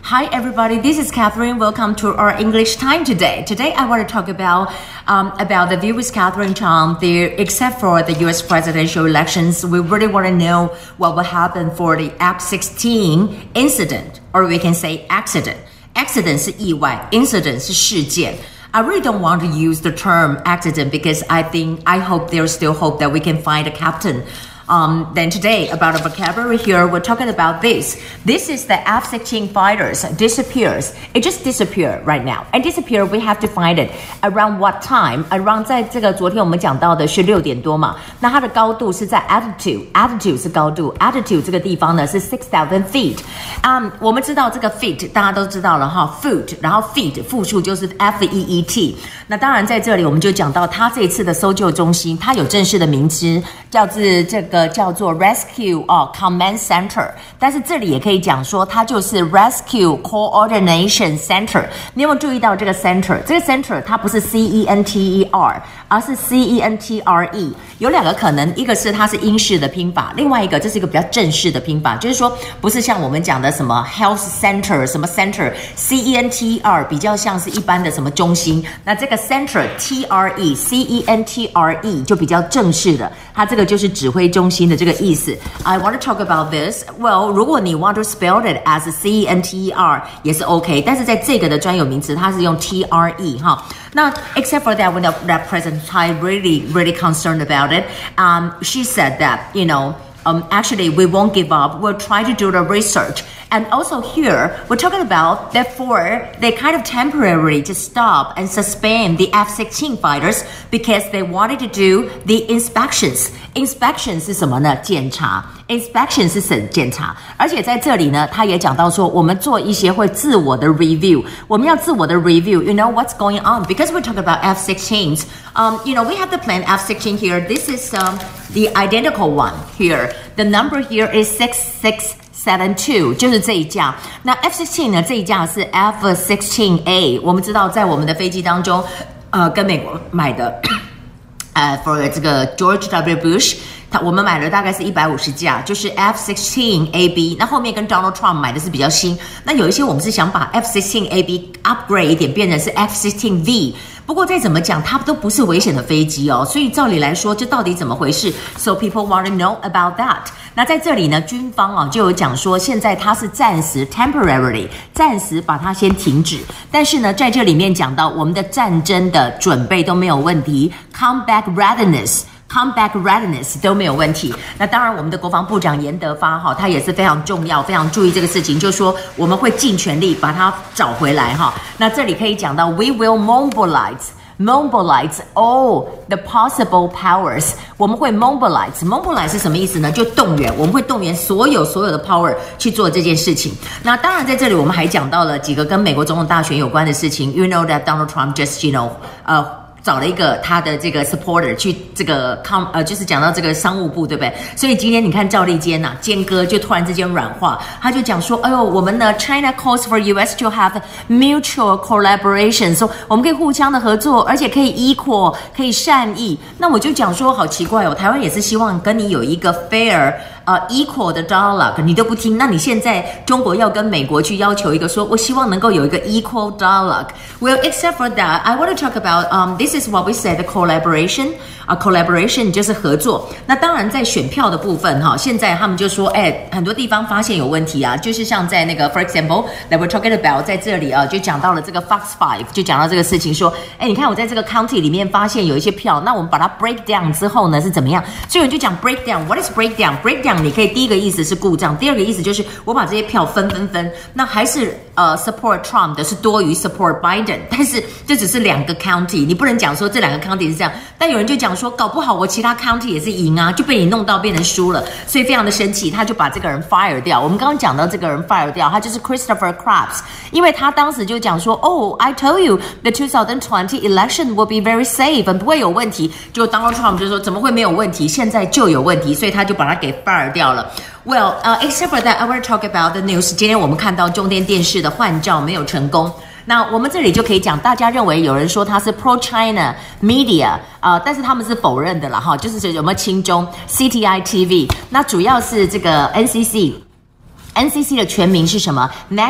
Hi, everybody. This is Catherine. Welcome to our English time today. Today, I want to talk about um, about the view with Catherine Chang. The except for the U.S. presidential elections, we really want to know what will happen for the F-16 incident, or we can say accident. Accident 是意外，incident 是事件。I really don't want to use the term accident because I think I hope there's still hope that we can find a captain um, then today, about a vocabulary here, we're talking about this. This is the F-16 fighters disappears. It just disappeared right now. And disappear, we have to find it around what time? Around 在这个昨天我们讲到的是六点多嘛。那它的高度是在 altitude，altitude 是高度，altitude 这个地方呢是 six thousand feet。嗯，我们知道这个 feet 大家都知道了哈，foot，然后 feet 复数就是 F E E T。那当然在这里我们就讲到它这一次的搜救中心，它有正式的名称，叫做这个。 叫做 Rescue 哦 Command Center，但是这里也可以讲说它就是 Rescue Coordination Center。你有没有注意到这个 center？这个 center 它不是 C E N T E R，而是 C E N T R E。有两个可能，一个是它是英式的拼法，另外一个这是一个比较正式的拼法，就是说不是像我们讲的什么 Health Center 什么 Center，C E N T R 比较像是一般的什么中心。那这个 Center T R E C E N T R E 就比较正式的，它这个就是指挥中心的这个意思。I want to talk about this. Well，如果你 want to spell it as C E N T E R 也是 OK，但是在这个的专有名词它是用 T R E 哈。那 except for that, when the, that President Tsai really really concerned about it, um, she said that you know. Um, actually, we won't give up. We'll try to do the research. And also here, we're talking about therefore they kind of temporarily to stop and suspend the F-16 fighters because they wanted to do the inspections. Inspections 是什么呢？检查。Inspection 是审检查，而且在这里呢，他也讲到说，我们做一些会自我的 review，我们要自我的 review。You know what's going on because we're talking about F-16s. Um, you know we have the plane F-16 here. This is um the identical one here. The number here is six six seven two，就是这一架。那 F-16 呢，这一架是 F-16A。我们知道在我们的飞机当中，呃，跟美国买的，呃，for 这个 George W. Bush。他我们买了大概是一百五十架，就是 F-16 AB。那后面跟 Donald Trump 买的是比较新。那有一些我们是想把 F-16 AB upgrade 一点，变成是 F-16 V。不过再怎么讲，它都不是危险的飞机哦。所以照理来说，这到底怎么回事？So people want to know about that。那在这里呢，军方啊就有讲说，现在它是暂时 temporarily 暂时把它先停止。但是呢，在这里面讲到我们的战争的准备都没有问题，comeback readiness。Comeback readiness 都没有问题。那当然，我们的国防部长严德发哈，他也是非常重要、非常注意这个事情，就是说我们会尽全力把它找回来哈。那这里可以讲到，We will mobilize, mobilize all the possible powers。我们会 mobilize, mobilize 是什么意思呢？就动员，我们会动员所有所有的 power 去做这件事情。那当然，在这里我们还讲到了几个跟美国总统大选有关的事情。You know that Donald Trump just, you know, 呃。找了一个他的这个 supporter 去这个抗呃，就是讲到这个商务部，对不对？所以今天你看赵立坚呐、啊，坚哥就突然之间软化，他就讲说，哎呦，我们的，China calls for U.S. to have mutual collaboration，说、我们可以互相的合作，而且可以 equal，可以善意。那我就讲说，好奇怪哦，台湾也是希望跟你有一个 fair。呃、uh,，equal 的 dialogue 你都不听，那你现在中国要跟美国去要求一个说，我希望能够有一个 equal dialogue。Well, except for that, I want to talk about um, this is what we said the collaboration. 啊，collaboration 就是合作。那当然，在选票的部分哈，现在他们就说，哎，很多地方发现有问题啊，就是像在那个，for example，that we're talking about，在这里啊，就讲到了这个 Fox Five，就讲到这个事情，说，哎，你看我在这个 county 里面发现有一些票，那我们把它 break down 之后呢，是怎么样？所以我就讲 break down，what is break down？break down 你可以第一个意思是故障，第二个意思就是我把这些票分分分，那还是呃 support Trump 的是多于 support Biden，但是这只是两个 county，你不能讲说这两个 county 是这样，但有人就讲。说搞不好我其他 county 也是赢啊，就被你弄到变成输了，所以非常的生气，他就把这个人 fire 掉。我们刚刚讲到这个人 fire 掉，他就是 Christopher Krebs，因为他当时就讲说，哦、oh,，I told you the 2020 election will be very safe，不会有问题。就 Donald Trump 就说怎么会没有问题？现在就有问题，所以他就把他给 fire 掉了。Well，呃，except that，I want to talk about the news。今天我们看到中电电视的换照没有成功。那我们这里就可以讲，大家认为有人说他是 pro China media 啊、呃，但是他们是否认的了哈，就是有没有亲中 CTI TV？那主要是这个 NCC，NCC 的全名是什么？National